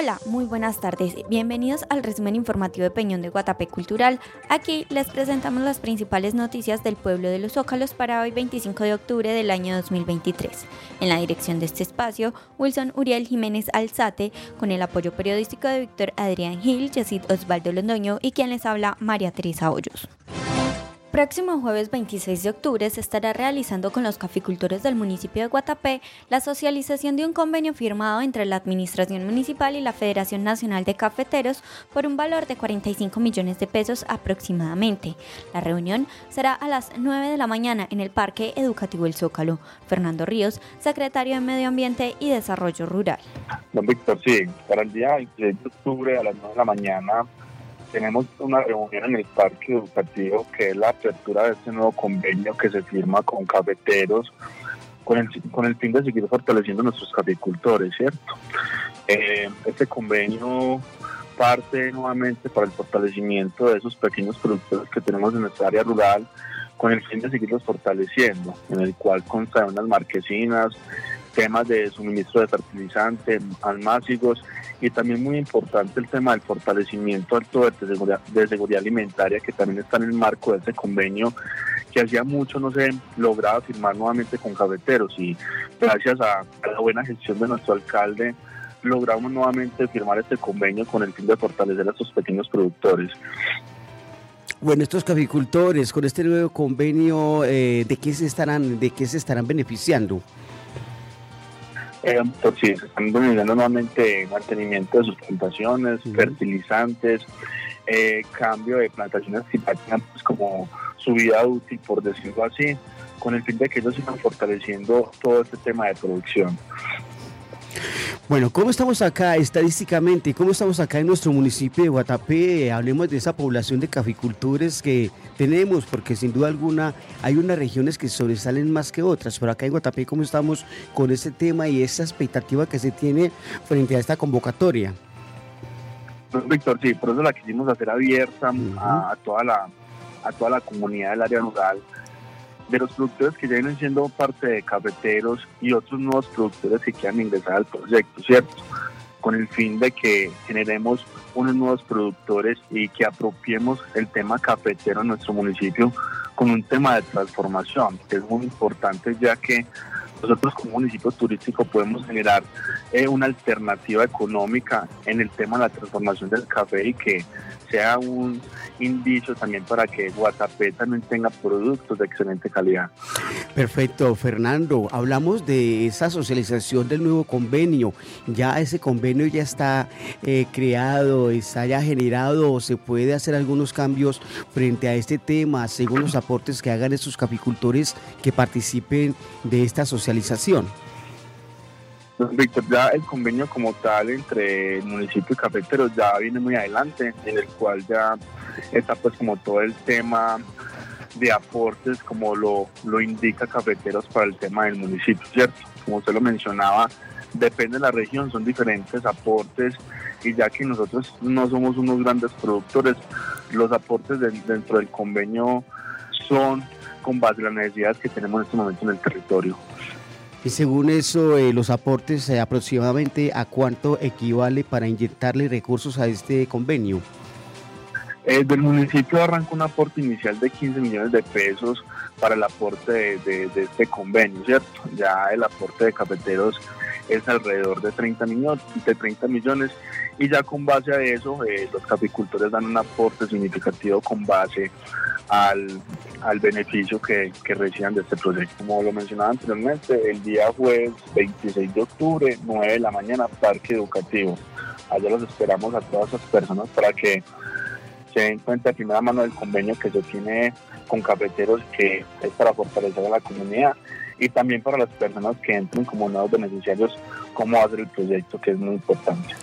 Hola, muy buenas tardes. Bienvenidos al resumen informativo de Peñón de Guatapé Cultural. Aquí les presentamos las principales noticias del pueblo de los Zócalos para hoy 25 de octubre del año 2023. En la dirección de este espacio, Wilson Uriel Jiménez Alzate, con el apoyo periodístico de Víctor Adrián Gil, Yesid Osvaldo Londoño y quien les habla María Teresa Hoyos. Próximo jueves 26 de octubre se estará realizando con los caficultores del municipio de Guatapé la socialización de un convenio firmado entre la Administración Municipal y la Federación Nacional de Cafeteros por un valor de 45 millones de pesos aproximadamente. La reunión será a las 9 de la mañana en el Parque Educativo El Zócalo. Fernando Ríos, secretario de Medio Ambiente y Desarrollo Rural. Don Víctor, sí, para el día 26 de octubre a las 9 de la mañana tenemos una reunión en el parque educativo que es la apertura de este nuevo convenio que se firma con cafeteros con el, con el fin de seguir fortaleciendo nuestros caficultores, ¿cierto? Eh, este convenio parte nuevamente para el fortalecimiento de esos pequeños productores que tenemos en nuestra área rural con el fin de seguirlos fortaleciendo, en el cual consta unas marquesinas, temas de suministro de fertilizantes, almácigos y también muy importante el tema del fortalecimiento alto de seguridad, de seguridad alimentaria que también está en el marco de ese convenio que hacía mucho no se lograba firmar nuevamente con cafeteros y gracias a, la buena gestión de nuestro alcalde logramos nuevamente firmar este convenio con el fin de fortalecer a estos pequeños productores. Bueno, estos caficultores con este nuevo convenio, eh, ¿de qué se estarán, de qué se estarán beneficiando? Eh, sí, se están beneficiando nuevamente mantenimiento de sus plantaciones, fertilizantes, eh, cambio de plantaciones que tengan pues, como su vida útil, por decirlo así, con el fin de que ellos sigan fortaleciendo todo este tema de producción. Bueno, ¿cómo estamos acá estadísticamente? ¿Cómo estamos acá en nuestro municipio de Guatapé? Hablemos de esa población de caficultores que tenemos, porque sin duda alguna hay unas regiones que sobresalen más que otras. Pero acá en Guatapé, ¿cómo estamos con este tema y esa expectativa que se tiene frente a esta convocatoria? Pues, Víctor, sí, por eso la quisimos hacer abierta a, toda la, a toda la comunidad del área rural de los productores que ya vienen siendo parte de cafeteros y otros nuevos productores que quieran ingresar al proyecto, ¿cierto? Con el fin de que generemos unos nuevos productores y que apropiemos el tema cafetero en nuestro municipio con un tema de transformación, que es muy importante ya que nosotros como municipio turístico podemos generar eh, una alternativa económica en el tema de la transformación del café y que sea un indicio también para que Guatapé también tenga productos de excelente calidad. Perfecto, Fernando. Hablamos de esa socialización del nuevo convenio. Ya ese convenio ya está eh, creado, está ya generado, o se puede hacer algunos cambios frente a este tema según los aportes que hagan estos capicultores que participen de esta socialización. Víctor, ya el convenio como tal entre el municipio y Cafeteros ya viene muy adelante, en el cual ya está pues como todo el tema de aportes como lo, lo indica Cafeteros para el tema del municipio, ¿cierto? Como usted lo mencionaba, depende de la región, son diferentes aportes y ya que nosotros no somos unos grandes productores, los aportes dentro del convenio son con base a las necesidades que tenemos en este momento en el territorio. Y según eso, eh, los aportes eh, aproximadamente a cuánto equivale para inyectarle recursos a este convenio. Eh, del municipio arranca un aporte inicial de 15 millones de pesos para el aporte de, este convenio, ¿cierto? Ya el aporte de cafeteros es alrededor de 30 millones, de 30 millones y ya con base a eso los caficultores dan un aporte significativo con base al, al beneficio que, que, reciban de este proyecto. Como lo mencionaba anteriormente, el día jueves 26 de octubre, 9 de la mañana, Parque Educativo. allá los esperamos a todas esas personas para que se den cuenta de primera mano del convenio que se tiene con cafeteros que es para fortalecer a la comunidad y también para las personas que entren como nuevos beneficiarios cómo hacer el proyecto que es muy importante.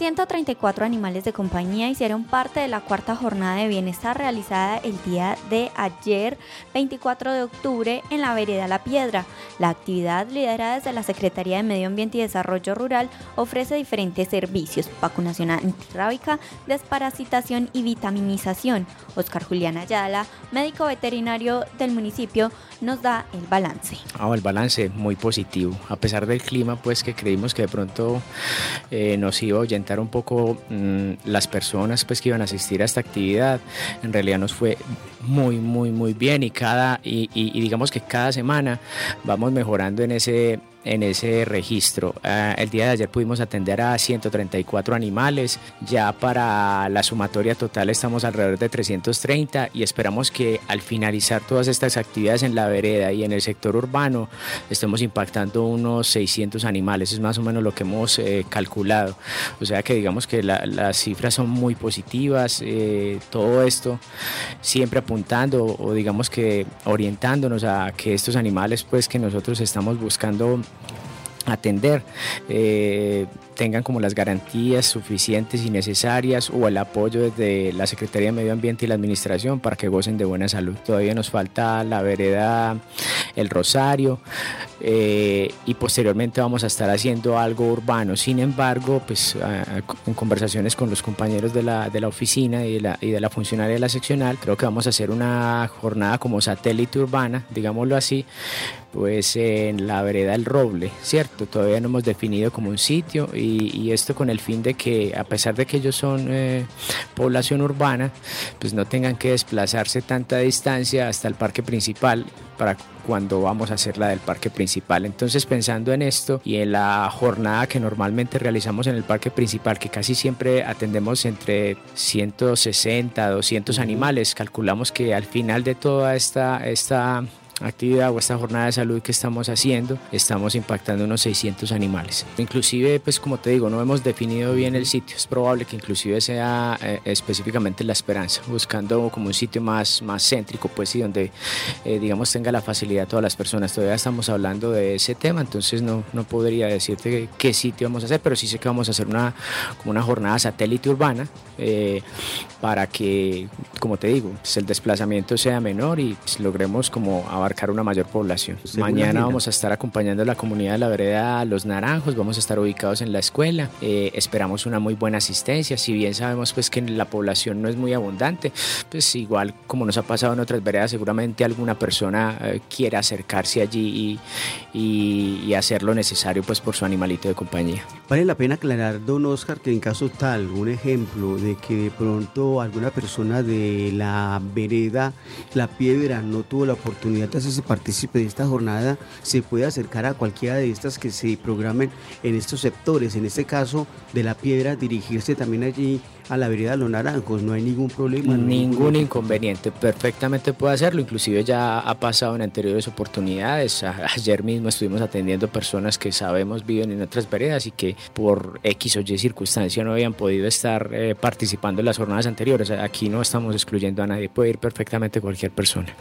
134 animales de compañía hicieron parte de la cuarta jornada de bienestar realizada el día de ayer, 24 de octubre, en la vereda La Piedra. La actividad, liderada desde la Secretaría de Medio Ambiente y Desarrollo Rural, ofrece diferentes servicios, vacunación antirrábica, desparasitación y vitaminización. Oscar Julián Ayala, médico veterinario del municipio, nos da el balance. Ah, el balance muy positivo, a pesar del clima, pues que creímos que de pronto eh, nos iba a ahuyentar un poco mm, las personas pues que iban a asistir a esta actividad. En realidad nos fue muy, muy, muy bien y cada y digamos que cada semana vamos mejorando en ese en ese registro. Ah, el día de ayer pudimos atender a 134 animales, ya para la sumatoria total estamos alrededor de 330 y esperamos que al finalizar todas estas actividades en la vereda y en el sector urbano estemos impactando unos 600 animales, es más o menos lo que hemos eh, calculado. O sea que digamos que las cifras son muy positivas, eh, todo esto siempre apuntando o digamos que orientándonos a que estos animales pues que nosotros estamos buscando atender eh, tengan como las garantías suficientes y necesarias o el apoyo desde la Secretaría de Medio Ambiente y la Administración para que gocen de buena salud. Todavía nos falta la vereda El Rosario eh, y posteriormente vamos a estar haciendo algo urbano. Sin embargo, pues en conversaciones con los compañeros de la, de la oficina y de la, y de la funcionaria de la seccional, creo que vamos a hacer una jornada como satélite urbana, digámoslo así, pues en la vereda El Roble, ¿cierto? Todavía no hemos definido como un sitio y y, esto con el fin de que a pesar de que ellos son eh, población urbana, pues no tengan que desplazarse tanta distancia hasta el parque principal para cuando vamos a hacer la del parque principal. Entonces pensando en esto y en la jornada que normalmente realizamos en el parque principal, que casi siempre atendemos entre 160, 200 animales, calculamos que al final de toda esta, esta actividad o esta jornada de salud que estamos haciendo, estamos impactando unos 600 animales. Inclusive, pues como te digo, no hemos definido bien el sitio, es probable que inclusive sea eh, específicamente La Esperanza, buscando como un sitio más, más céntrico, pues y donde, eh, digamos, tenga la facilidad todas las personas. Todavía estamos hablando de ese tema, entonces no, no podría decirte qué sitio vamos a hacer, pero sí sé que vamos a hacer una, como una jornada satélite urbana eh, para que, como te digo, pues el desplazamiento sea menor y pues, logremos como abarcar una mayor población. Mañana vamos a estar acompañando a la comunidad de la vereda Los Naranjos, vamos a estar ubicados en la escuela, eh, esperamos una muy buena asistencia, si bien sabemos pues que la población no es muy abundante, pues igual como nos ha pasado en otras veredas, seguramente alguna persona eh, quiera acercarse allí y, y, hacer lo necesario pues por su animalito de compañía. Vale la pena aclarar, don Oscar, que en caso tal, un ejemplo de que de pronto alguna persona de la vereda La Piedra no tuvo la oportunidad de se participe de esta jornada, se puede acercar a cualquiera de estas que se programen en estos sectores. En este caso de la piedra, dirigirse también allí a la vereda de los naranjos, no hay ningún problema. Ningún inconveniente, perfectamente puede hacerlo, inclusive ya ha pasado en anteriores oportunidades, ayer mismo estuvimos atendiendo personas que sabemos viven en otras veredas y que por X o Y circunstancia no habían podido estar eh, participando en las jornadas anteriores, aquí no estamos excluyendo a nadie, puede ir perfectamente cualquier persona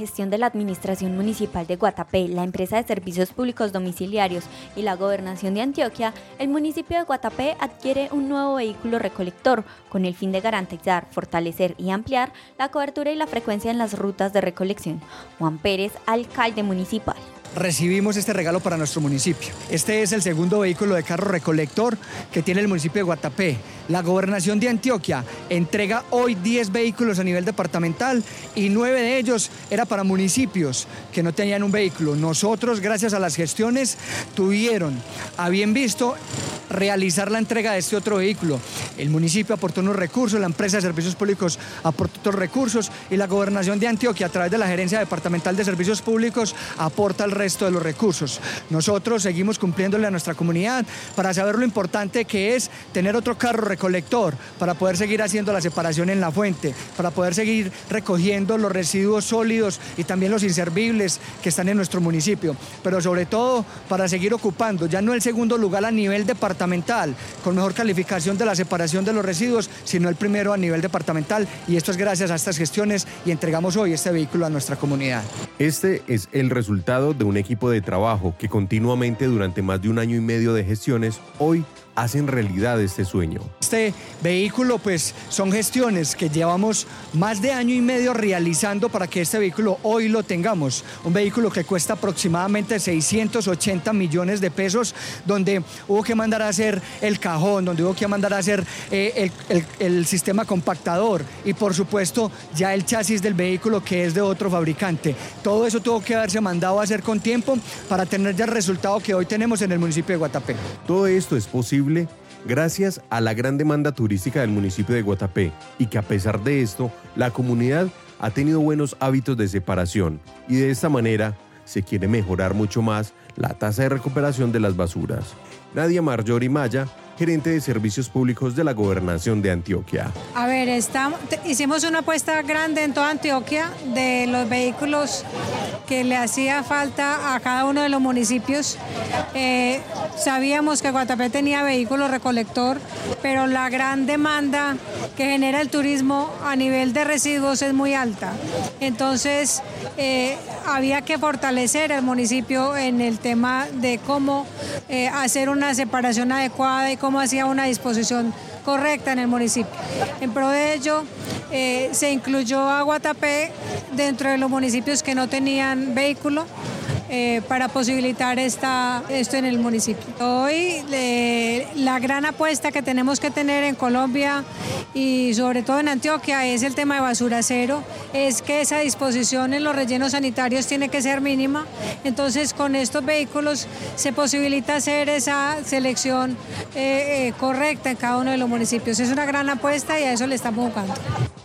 gestión de la Administración Municipal de Guatapé, la empresa de servicios públicos domiciliarios y la Gobernación de Antioquia, el municipio de Guatapé adquiere un nuevo vehículo recolector con el fin de garantizar, fortalecer y ampliar la cobertura y la frecuencia en las rutas de recolección. Juan Pérez, alcalde municipal recibimos este regalo para nuestro municipio. Este es el segundo vehículo de carro recolector que tiene el municipio de Guatapé. La gobernación de Antioquia entrega hoy 10 vehículos a nivel departamental y 9 de ellos era para municipios que no tenían un vehículo. Nosotros, gracias a las gestiones, tuvieron a visto realizar la entrega de este otro vehículo. El municipio aportó unos recursos, la empresa de servicios públicos aportó otros recursos y la gobernación de Antioquia a través de la gerencia departamental de servicios públicos aporta el resto de los recursos. Nosotros seguimos cumpliéndole a nuestra comunidad para saber lo importante que es tener otro carro recolector, para poder seguir haciendo la separación en la fuente, para poder seguir recogiendo los residuos sólidos y también los inservibles que están en nuestro municipio, pero sobre todo para seguir ocupando ya no el segundo lugar a nivel departamental, con mejor calificación de la separación de los residuos, sino el primero a nivel departamental y esto es gracias a estas gestiones y entregamos hoy este vehículo a nuestra comunidad. Este es el resultado de un equipo de trabajo que continuamente durante más de un año y medio de gestiones hoy hacen realidad este sueño. Este vehículo pues son gestiones que llevamos más de año y medio realizando para que este vehículo hoy lo tengamos. Un vehículo que cuesta aproximadamente 680 millones de pesos, donde hubo que mandar a hacer el cajón, donde hubo que mandar a hacer eh, el, el sistema compactador y por supuesto ya el chasis del vehículo que es de otro fabricante. Todo eso tuvo que haberse mandado a hacer con tiempo para tener ya el resultado que hoy tenemos en el municipio de Guatapé. Todo esto es posible gracias a la gran demanda turística del municipio de Guatapé y que a pesar de esto, la comunidad ha tenido buenos hábitos de separación y de esta manera se quiere mejorar mucho más la tasa de recuperación de las basuras. Nadia Marjorie Maya, gerente de servicios públicos de la gobernación de Antioquia. A ver, hicimos una apuesta grande en toda Antioquia de los vehículos que le hacía falta a cada uno de los municipios. Eh, sabíamos que Guatapé tenía vehículo recolector, pero la gran demanda que genera el turismo a nivel de residuos es muy alta. Entonces, eh, había que fortalecer el municipio en el tema de cómo eh, hacer una separación adecuada y cómo hacía una disposición correcta en el municipio. En pro de ello, eh, se incluyó a Guatapé dentro de los municipios que no tenían vehículo eh, para posibilitar esta, esto en el municipio. Hoy la gran apuesta que tenemos que tener en Colombia y sobre todo en Antioquia es el tema de basura cero, es que esa disposición en los rellenos sanitarios tiene que ser mínima, entonces con estos vehículos se posibilita hacer esa selección eh, eh, correcta en cada uno de los municipios. Es una gran apuesta y a eso le estamos buscando.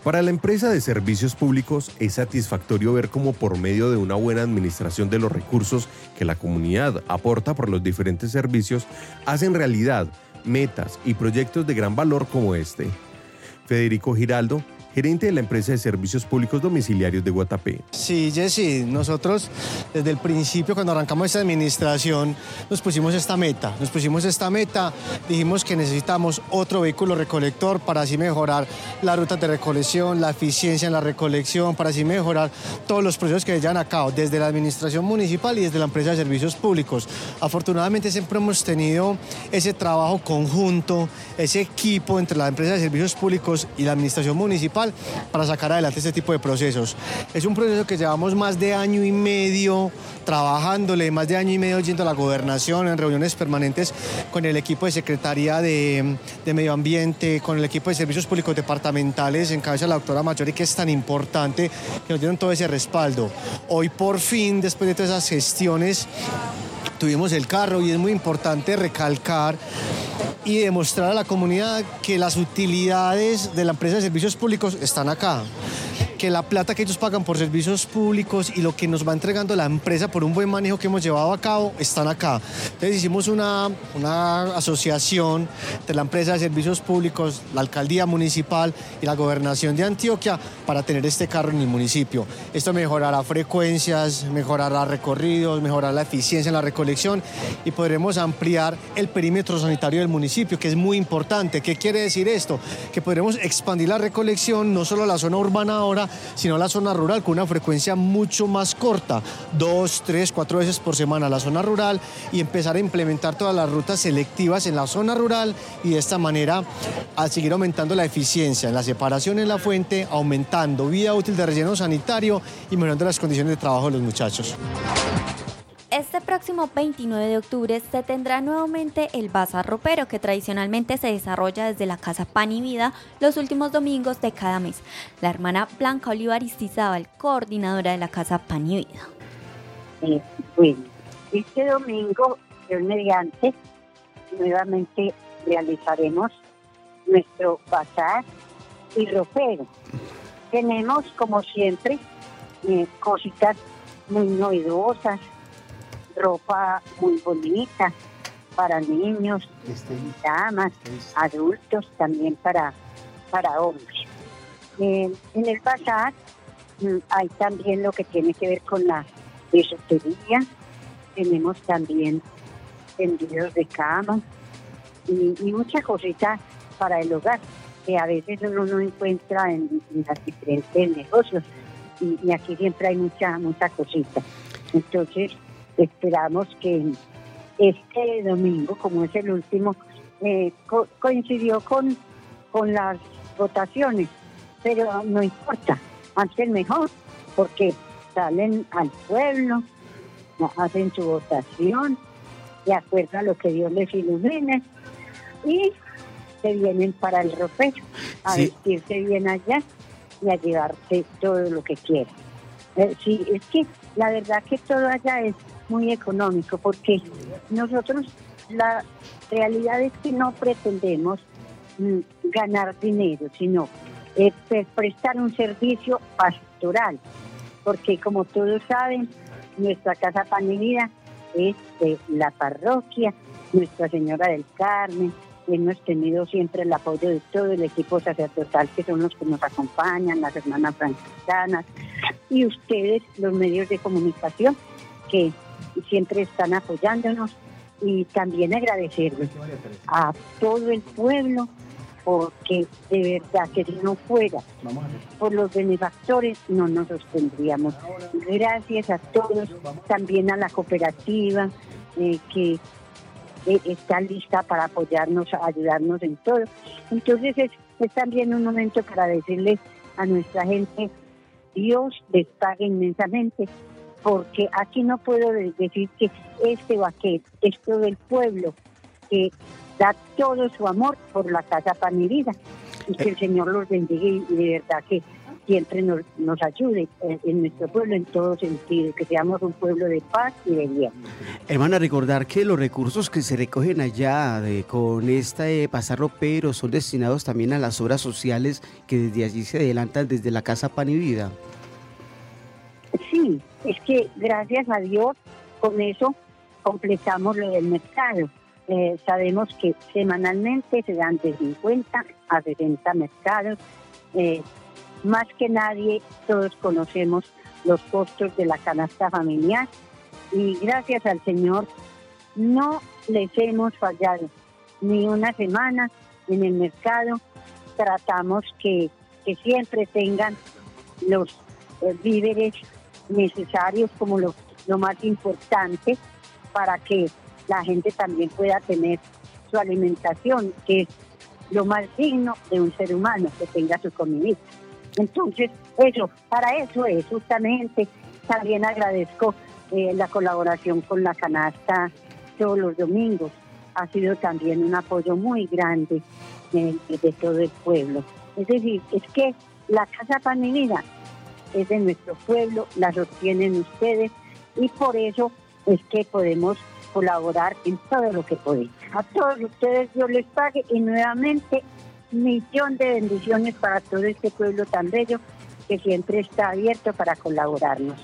Para la empresa de servicios públicos es satisfactorio ver cómo por medio de una buena administración de los recursos que la comunidad aporta por los diferentes servicios, hacen realidad metas y proyectos de gran valor como este. Federico Giraldo gerente de la empresa de servicios públicos domiciliarios de Guatapé. Sí, Jessy, nosotros desde el principio, cuando arrancamos esta administración, nos pusimos esta meta. Nos pusimos esta meta, dijimos que necesitamos otro vehículo recolector para así mejorar las rutas de recolección, la eficiencia en la recolección, para así mejorar todos los procesos que llevan a cabo, desde la administración municipal y desde la empresa de servicios públicos. Afortunadamente siempre hemos tenido ese trabajo conjunto, ese equipo entre la empresa de servicios públicos y la administración municipal para sacar adelante este tipo de procesos. Es un proceso que llevamos más de año y medio trabajándole, más de año y medio yendo a la gobernación en reuniones permanentes con el equipo de Secretaría de, Medio Ambiente, con el equipo de Servicios Públicos Departamentales en cabeza de la doctora Mayori, que es tan importante que nos dieron todo ese respaldo. Hoy por fin, después de todas esas gestiones, tuvimos el carro y es muy importante recalcar y demostrar a la comunidad que las utilidades de la empresa de servicios públicos están acá que la plata que ellos pagan por servicios públicos y lo que nos va entregando la empresa por un buen manejo que hemos llevado a cabo están acá. Entonces hicimos una, una asociación entre la empresa de servicios públicos, la alcaldía municipal y la gobernación de Antioquia para tener este carro en el municipio. Esto mejorará frecuencias, mejorará recorridos, mejorará la eficiencia en la recolección y podremos ampliar el perímetro sanitario del municipio, que es muy importante. ¿Qué quiere decir esto? Que podremos expandir la recolección no solo a la zona urbana ahora, sino la zona rural con una frecuencia mucho más corta, dos, tres, cuatro veces por semana la zona rural y empezar a implementar todas las rutas selectivas en la zona rural y de esta manera a seguir aumentando la eficiencia en la separación en la fuente, aumentando vida útil de relleno sanitario y mejorando las condiciones de trabajo de los muchachos. Este próximo 29 de octubre se tendrá nuevamente el Bazar Ropero, que tradicionalmente se desarrolla desde la Casa Pan y Vida los últimos domingos de cada mes. La hermana Blanca Olivar coordinadora de la Casa Pan y Vida. bueno, este domingo, el mediante, nuevamente realizaremos nuestro bazar y ropero. Tenemos, como siempre, eh, cositas muy novedosas, ropa muy bonita para niños, damas, adultos, también para, para hombres. Eh, en el bazar mm, hay también lo que tiene que ver con la bisutería, tenemos también tendidos de cama y, y muchas cositas para el hogar que a veces uno no encuentra en, en las diferentes negocios y, y aquí siempre hay mucha mucha cosita. Entonces esperamos que este domingo, como es el último, eh, co- coincidió con, con las votaciones, pero no importa, antes mejor, porque salen al pueblo, hacen su votación, de acuerdo a lo que Dios les ilumine, y se vienen para el ropero, a Sí. vestirse bien allá y a llevarse todo lo que quieran. Eh, sí, es que la verdad que todo allá es muy económico porque nosotros la realidad es que no pretendemos mm, ganar dinero, sino eh, pre- prestar un servicio pastoral, porque como todos saben, nuestra Casa Pan y Vida es de la parroquia, Nuestra Señora del Carmen, hemos tenido siempre el apoyo de todo el equipo sacerdotal, que son los que nos acompañan, las hermanas franciscanas, y ustedes, los medios de comunicación, que siempre están apoyándonos, y también agradecerles a todo el pueblo, porque de verdad que si no fuera por los benefactores no nos sostendríamos. Gracias a todos, también a la cooperativa eh, que eh, está lista para apoyarnos, ayudarnos en todo. Entonces es, es también un momento para decirles a nuestra gente, Dios les pague inmensamente, porque aquí no puedo de- decir que este o aquel, es todo el pueblo que da todo su amor por la casa Pan y Vida. Y que el Señor los bendiga y de verdad que siempre nos, nos ayude en, en nuestro pueblo en todo sentido, que seamos un pueblo de paz y de bien. Hermana, recordar que los recursos que se recogen allá de- con este pasar ropero son destinados también a las obras sociales que desde allí se adelantan desde la Casa Pan y Vida. Sí, es que gracias a Dios con eso completamos lo del mercado. Eh, sabemos que semanalmente se dan de 50 a 60 mercados. Eh, más que nadie, todos conocemos los costos de la canasta familiar y gracias al Señor no les hemos fallado ni una semana en el mercado. Tratamos que, que siempre tengan los eh, víveres necesarios como lo, lo más importante para que la gente también pueda tener su alimentación, que es lo más digno de un ser humano, que tenga su comidita. Entonces, eso, para eso es justamente, también agradezco eh, la colaboración con la canasta todos los domingos. Ha sido también un apoyo muy grande eh, de todo el pueblo. Es decir, es que la Casa Pan y Vida es de nuestro pueblo, la sostienen ustedes y por eso es que podemos colaborar en todo lo que podemos. A todos ustedes Dios les pague y nuevamente millón de bendiciones para todo este pueblo tan bello que siempre está abierto para colaborarnos.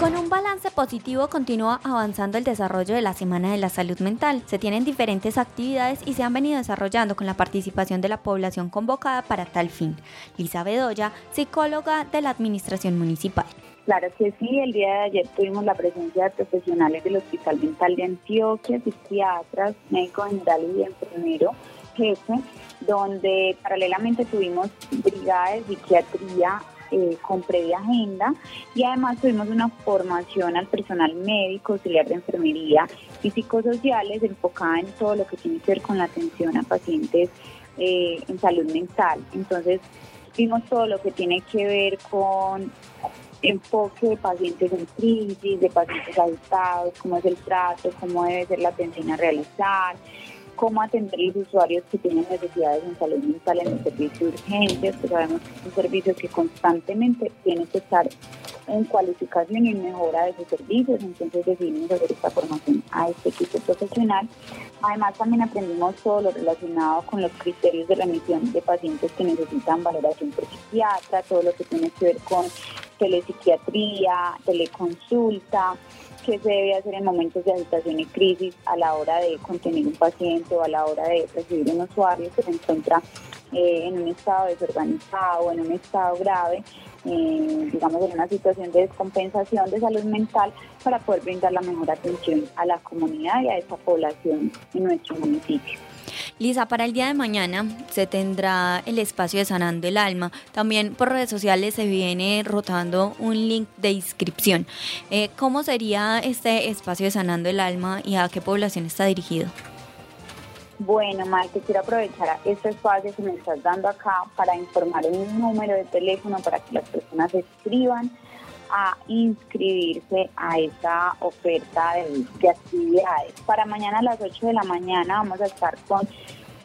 Con un balance positivo continúa avanzando el desarrollo de la Semana de la Salud Mental. Se tienen diferentes actividades y se han venido desarrollando con la participación de la población convocada para tal fin. Lisa Bedoya, psicóloga de la Administración Municipal. Claro que sí, el día de ayer tuvimos la presencia de profesionales del Hospital Mental de Antioquia, psiquiatras, médico general y enfermero jefe, donde paralelamente tuvimos brigada de psiquiatría eh, con previa agenda y además tuvimos una formación al personal médico, auxiliar de enfermería y psicosociales enfocada en todo lo que tiene que ver con la atención a pacientes eh, en salud mental. Entonces vimos todo lo que tiene que ver con enfoque de pacientes en crisis, de pacientes adultados, cómo es el trato, cómo debe ser la atención a realizar, cómo atender los usuarios que tienen necesidades en salud mental en el servicio de urgencias, que sabemos que es un servicio que constantemente tiene que estar en cualificación y en mejora de sus servicios, entonces decidimos hacer esta formación a este equipo profesional. Además también aprendimos todo lo relacionado con los criterios de remisión de pacientes que necesitan valoración por psiquiatra, todo lo que tiene que ver con telepsiquiatría, teleconsulta, qué se debe hacer en momentos de agitación y crisis a la hora de contener un paciente o a la hora de recibir un usuario que se encuentra eh, en un estado desorganizado o en un estado grave, eh, digamos en una situación de descompensación de salud mental para poder brindar la mejor atención a la comunidad y a esa población en nuestro municipio. Lisa, para el día de mañana se tendrá el espacio de Sanando el Alma. También por redes sociales se viene rotando un link de inscripción. Eh, ¿Cómo sería este espacio de Sanando el Alma y a qué población está dirigido? Bueno, Mike, quiero aprovechar este espacio que me estás dando acá para informar un número de teléfono para que las personas escriban a inscribirse a esta oferta de, actividades. Para mañana a las 8 de la mañana vamos a estar con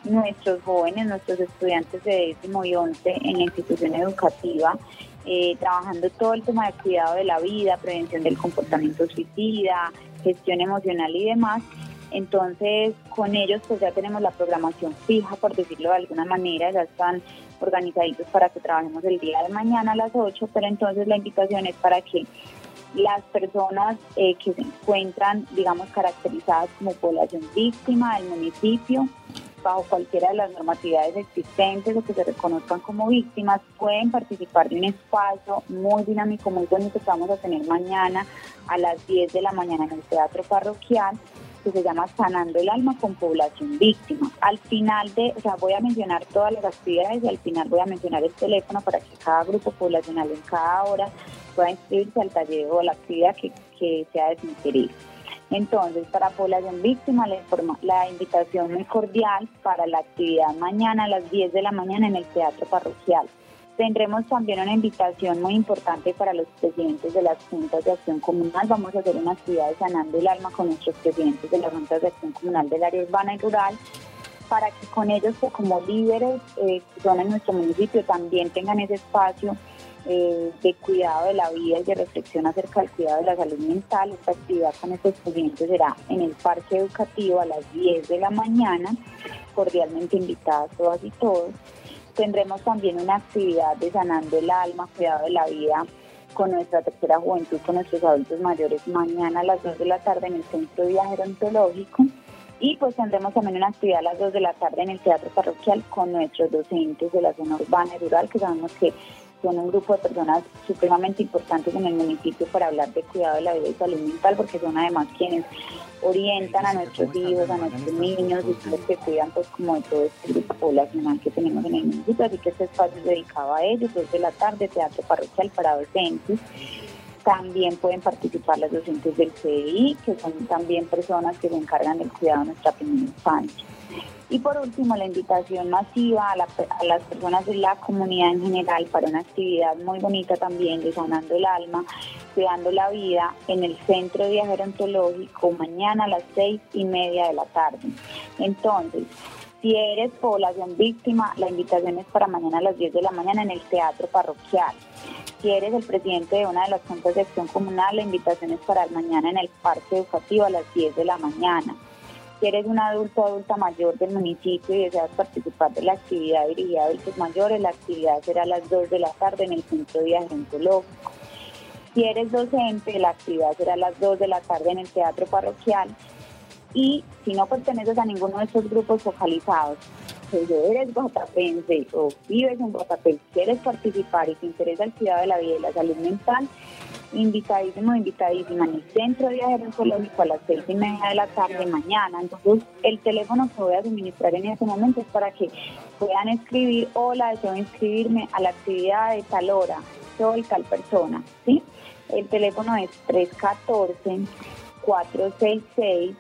nuestros jóvenes, nuestros estudiantes de décimo y once en la institución educativa, eh, trabajando todo el tema de cuidado de la vida, prevención del comportamiento suicida, gestión emocional y demás. Entonces, con ellos pues ya tenemos la programación fija, por decirlo de alguna manera, ya están organizaditos para que trabajemos el día de mañana a las 8, pero entonces la invitación es para que las personas eh, que se encuentran, digamos, caracterizadas como población víctima del municipio, bajo cualquiera de las normatividades existentes o que se reconozcan como víctimas, pueden participar de un espacio muy dinámico, muy bonito que vamos a tener mañana a las 10 de la mañana en el Teatro Parroquial que se llama Sanando el Alma con Población Víctima. Al final de, o sea, voy a mencionar todas las actividades y al final voy a mencionar el teléfono para que cada grupo poblacional en cada hora pueda inscribirse al taller o la actividad que, sea de su interés. Entonces, para población víctima, la, la invitación muy cordial para la actividad mañana a las 10 de la mañana en el Teatro Parroquial. Tendremos también una invitación muy importante para los presidentes de las juntas de acción comunal. Vamos a hacer una actividad de sanando el alma con nuestros presidentes de las juntas de acción comunal del área urbana y rural para que con ellos, que como líderes eh, que son en nuestro municipio, también tengan ese espacio eh, de cuidado de la vida y de reflexión acerca del cuidado de la salud mental. Esta actividad con estos presidentes será en el Parque Educativo a las 10 de la mañana, cordialmente invitadas todas y todos tendremos también una actividad de sanando el alma, cuidado de la vida con nuestra tercera juventud, con nuestros adultos mayores, mañana a las 2 de la tarde en el Centro de Viaje Ontológico. Y pues tendremos también una actividad a las 2 de la tarde en el Teatro Parroquial con nuestros docentes de la zona urbana y rural, que sabemos que son un grupo de personas supremamente importantes en el municipio para hablar de cuidado de la vida y salud mental, porque son además quienes orientan a nuestros hijos, a nuestros niños, y los que cuidan pues como de todo este grupo poblacional que tenemos en el municipio, así que este espacio es dedicado a ellos, dos de la tarde, teatro parroquial para docentes. También pueden participar las docentes del CDI, que son también personas que se encargan del cuidado de nuestra primera infancia. Y por último, la invitación masiva a, las personas de la comunidad en general para una actividad muy bonita también de Sanando el Alma, Cuidando la Vida en el Centro de Viaje Ontológico mañana a las seis y media de la tarde. Entonces, si eres población víctima, la invitación es para mañana a las 10 de la mañana en el Teatro Parroquial. Si eres el presidente de una de las juntas de acción comunal, la invitación es para mañana en el Parque Educativo a las 10 de la mañana. Si eres un adulto o adulta mayor del municipio y deseas participar de la actividad dirigida a adultos mayores, la actividad será a las 2 de la tarde en el Centro Viaje Si eres docente, la actividad será a las 2 de la tarde en el Teatro Parroquial. Y si no perteneces a ninguno de estos grupos focalizados, si eres guatapense o vives en Guatapé, quieres participar y te interesa el cuidado de la vida y la salud mental, invitadísimo, invitadísima en el Centro de Viaje Oncológico a las seis y media de la tarde mañana. Entonces, el teléfono que voy a suministrar en este momento es para que puedan escribir, hola, deseo inscribirme a la actividad de tal hora, soy tal persona, ¿sí? El teléfono es 314 466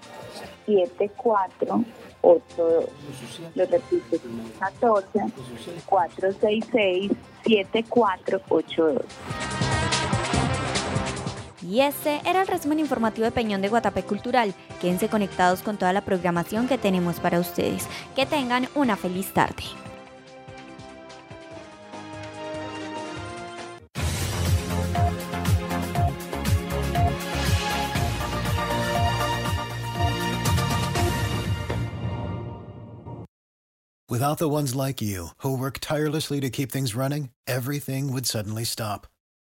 7482. Lo repito, 14 466 7482. Y este era el resumen informativo de Peñón de Guatapé Cultural. Quédense conectados con toda la programación que tenemos para ustedes. Que tengan una feliz tarde. Without the ones like you, who work tirelessly to keep things running, everything would suddenly stop.